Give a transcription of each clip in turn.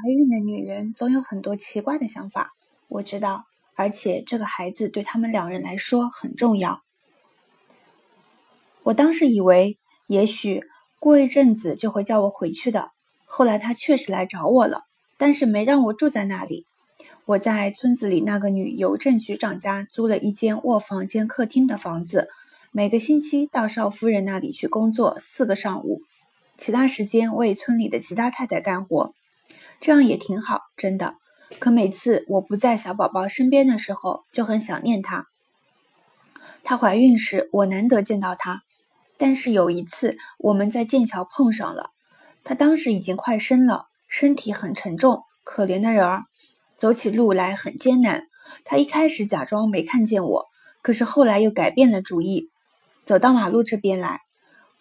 怀孕的女人总有很多奇怪的想法，我知道，而且这个孩子对他们两人来说很重要。我当时以为，也许过一阵子就会叫我回去的。后来他确实来找我了，但是没让我住在那里。我在村子里那个女邮政局长家租了一间卧房兼客厅的房子，每个星期到少夫人那里去工作四个上午，其他时间为村里的其他太太干活，这样也挺好，真的。可每次我不在小宝宝身边的时候，就很想念他。她怀孕时，我难得见到她，但是有一次我们在剑桥碰上了，她当时已经快生了，身体很沉重，可怜的人儿。走起路来很艰难。她一开始假装没看见我，可是后来又改变了主意，走到马路这边来。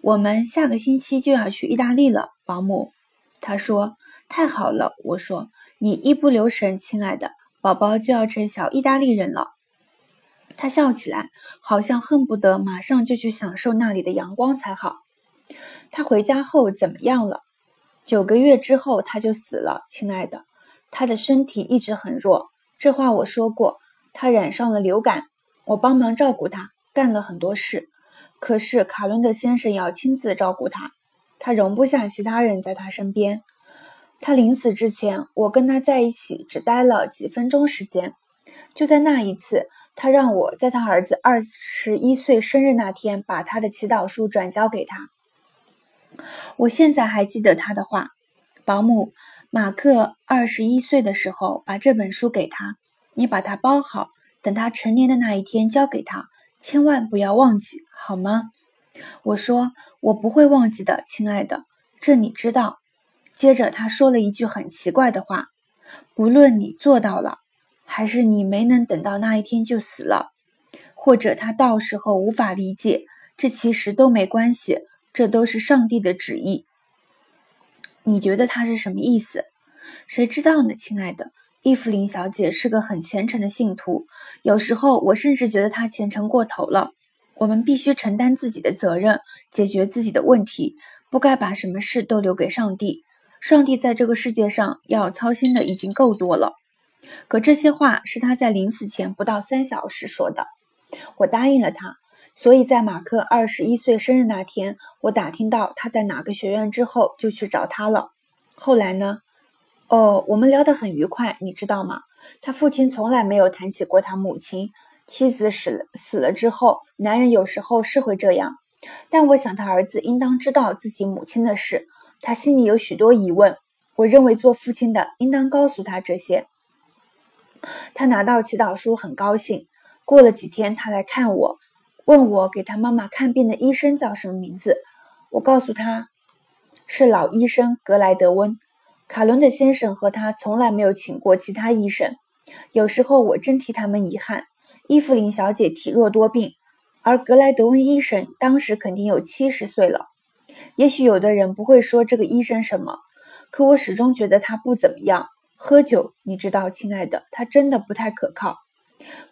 我们下个星期就要去意大利了，保姆。她说：“太好了。”我说：“你一不留神，亲爱的宝宝就要成小意大利人了。”他笑起来，好像恨不得马上就去享受那里的阳光才好。他回家后怎么样了？九个月之后他就死了，亲爱的。他的身体一直很弱，这话我说过。他染上了流感，我帮忙照顾他，干了很多事。可是卡伦德先生要亲自照顾他，他容不下其他人在他身边。他临死之前，我跟他在一起只待了几分钟时间。就在那一次，他让我在他儿子二十一岁生日那天把他的祈祷书转交给他。我现在还记得他的话，保姆。马克二十一岁的时候，把这本书给他，你把它包好，等他成年的那一天交给他，千万不要忘记，好吗？我说我不会忘记的，亲爱的，这你知道。接着他说了一句很奇怪的话：不论你做到了，还是你没能等到那一天就死了，或者他到时候无法理解，这其实都没关系，这都是上帝的旨意。你觉得他是什么意思？谁知道呢，亲爱的。伊芙琳小姐是个很虔诚的信徒，有时候我甚至觉得她虔诚过头了。我们必须承担自己的责任，解决自己的问题，不该把什么事都留给上帝。上帝在这个世界上要操心的已经够多了。可这些话是他在临死前不到三小时说的。我答应了他。所以在马克二十一岁生日那天，我打听到他在哪个学院之后，就去找他了。后来呢？哦，我们聊得很愉快，你知道吗？他父亲从来没有谈起过他母亲。妻子死了死了之后，男人有时候是会这样。但我想他儿子应当知道自己母亲的事，他心里有许多疑问。我认为做父亲的应当告诉他这些。他拿到祈祷书很高兴。过了几天，他来看我。问我给他妈妈看病的医生叫什么名字？我告诉他，是老医生格莱德温。卡伦的先生和他从来没有请过其他医生。有时候我真替他们遗憾。伊芙琳小姐体弱多病，而格莱德温医生当时肯定有七十岁了。也许有的人不会说这个医生什么，可我始终觉得他不怎么样。喝酒，你知道，亲爱的，他真的不太可靠。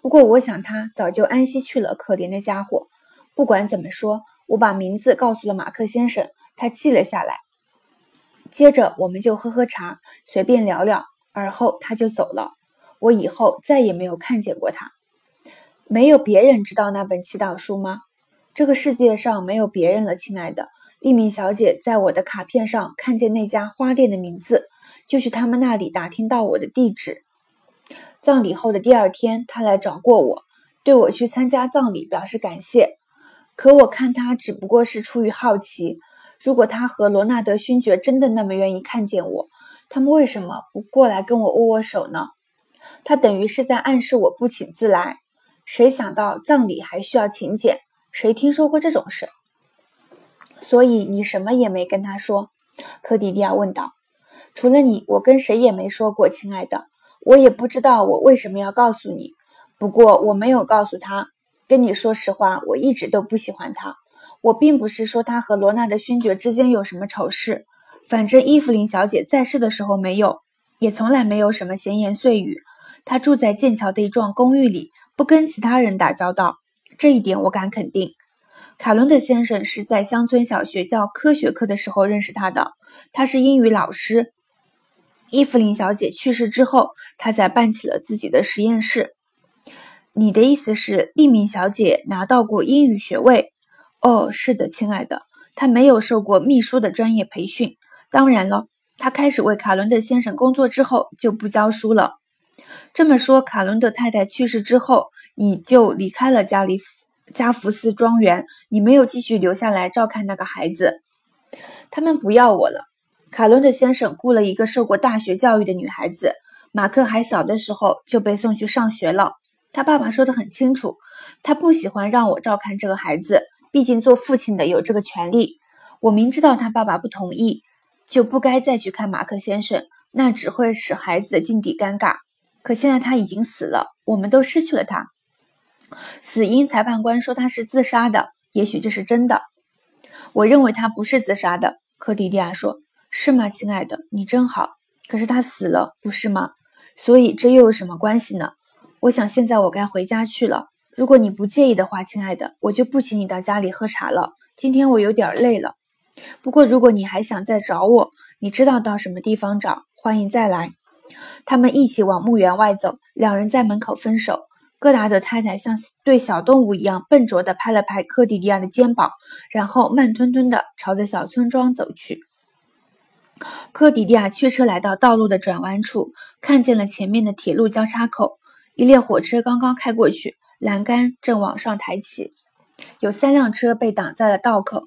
不过，我想他早就安息去了。可怜的家伙。不管怎么说，我把名字告诉了马克先生，他记了下来。接着，我们就喝喝茶，随便聊聊，而后他就走了。我以后再也没有看见过他。没有别人知道那本祈祷书吗？这个世界上没有别人了，亲爱的。丽敏小姐在我的卡片上看见那家花店的名字，就去他们那里打听到我的地址。葬礼后的第二天，他来找过我，对我去参加葬礼表示感谢。可我看他只不过是出于好奇。如果他和罗纳德勋爵真的那么愿意看见我，他们为什么不过来跟我握握手呢？他等于是在暗示我不请自来。谁想到葬礼还需要请柬？谁听说过这种事？所以你什么也没跟他说？科迪迪亚问道。除了你，我跟谁也没说过，亲爱的。我也不知道我为什么要告诉你，不过我没有告诉他。跟你说实话，我一直都不喜欢他。我并不是说他和罗纳的勋爵之间有什么丑事，反正伊芙琳小姐在世的时候没有，也从来没有什么闲言碎语。她住在剑桥的一幢公寓里，不跟其他人打交道，这一点我敢肯定。卡伦德先生是在乡村小学教科学课的时候认识他的，他是英语老师。伊芙琳小姐去世之后，他才办起了自己的实验室。你的意思是，利敏小姐拿到过英语学位？哦，是的，亲爱的，她没有受过秘书的专业培训。当然了，她开始为卡伦德先生工作之后就不教书了。这么说，卡伦德太太去世之后，你就离开了加里加福斯庄园，你没有继续留下来照看那个孩子。他们不要我了。卡伦德先生雇了一个受过大学教育的女孩子，马克还小的时候就被送去上学了。他爸爸说得很清楚，他不喜欢让我照看这个孩子，毕竟做父亲的有这个权利。我明知道他爸爸不同意，就不该再去看马克先生，那只会使孩子的境地尴尬。可现在他已经死了，我们都失去了他。死因裁判官说他是自杀的，也许这是真的。我认为他不是自杀的，科迪迪亚说：“是吗，亲爱的？你真好。可是他死了，不是吗？所以这又有什么关系呢？”我想现在我该回家去了。如果你不介意的话，亲爱的，我就不请你到家里喝茶了。今天我有点累了。不过如果你还想再找我，你知道到什么地方找，欢迎再来。他们一起往墓园外走，两人在门口分手。戈达德太太像对小动物一样笨拙地拍了拍科迪迪亚的肩膀，然后慢吞吞地朝着小村庄走去。科迪迪亚驱车来到道路的转弯处，看见了前面的铁路交叉口。一列火车刚刚开过去，栏杆正往上抬起，有三辆车被挡在了道口。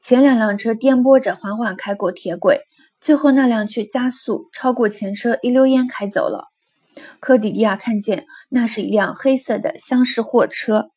前两辆车颠簸着缓缓开过铁轨，最后那辆却加速超过前车，一溜烟开走了。科迪迪亚看见，那是一辆黑色的厢式货车。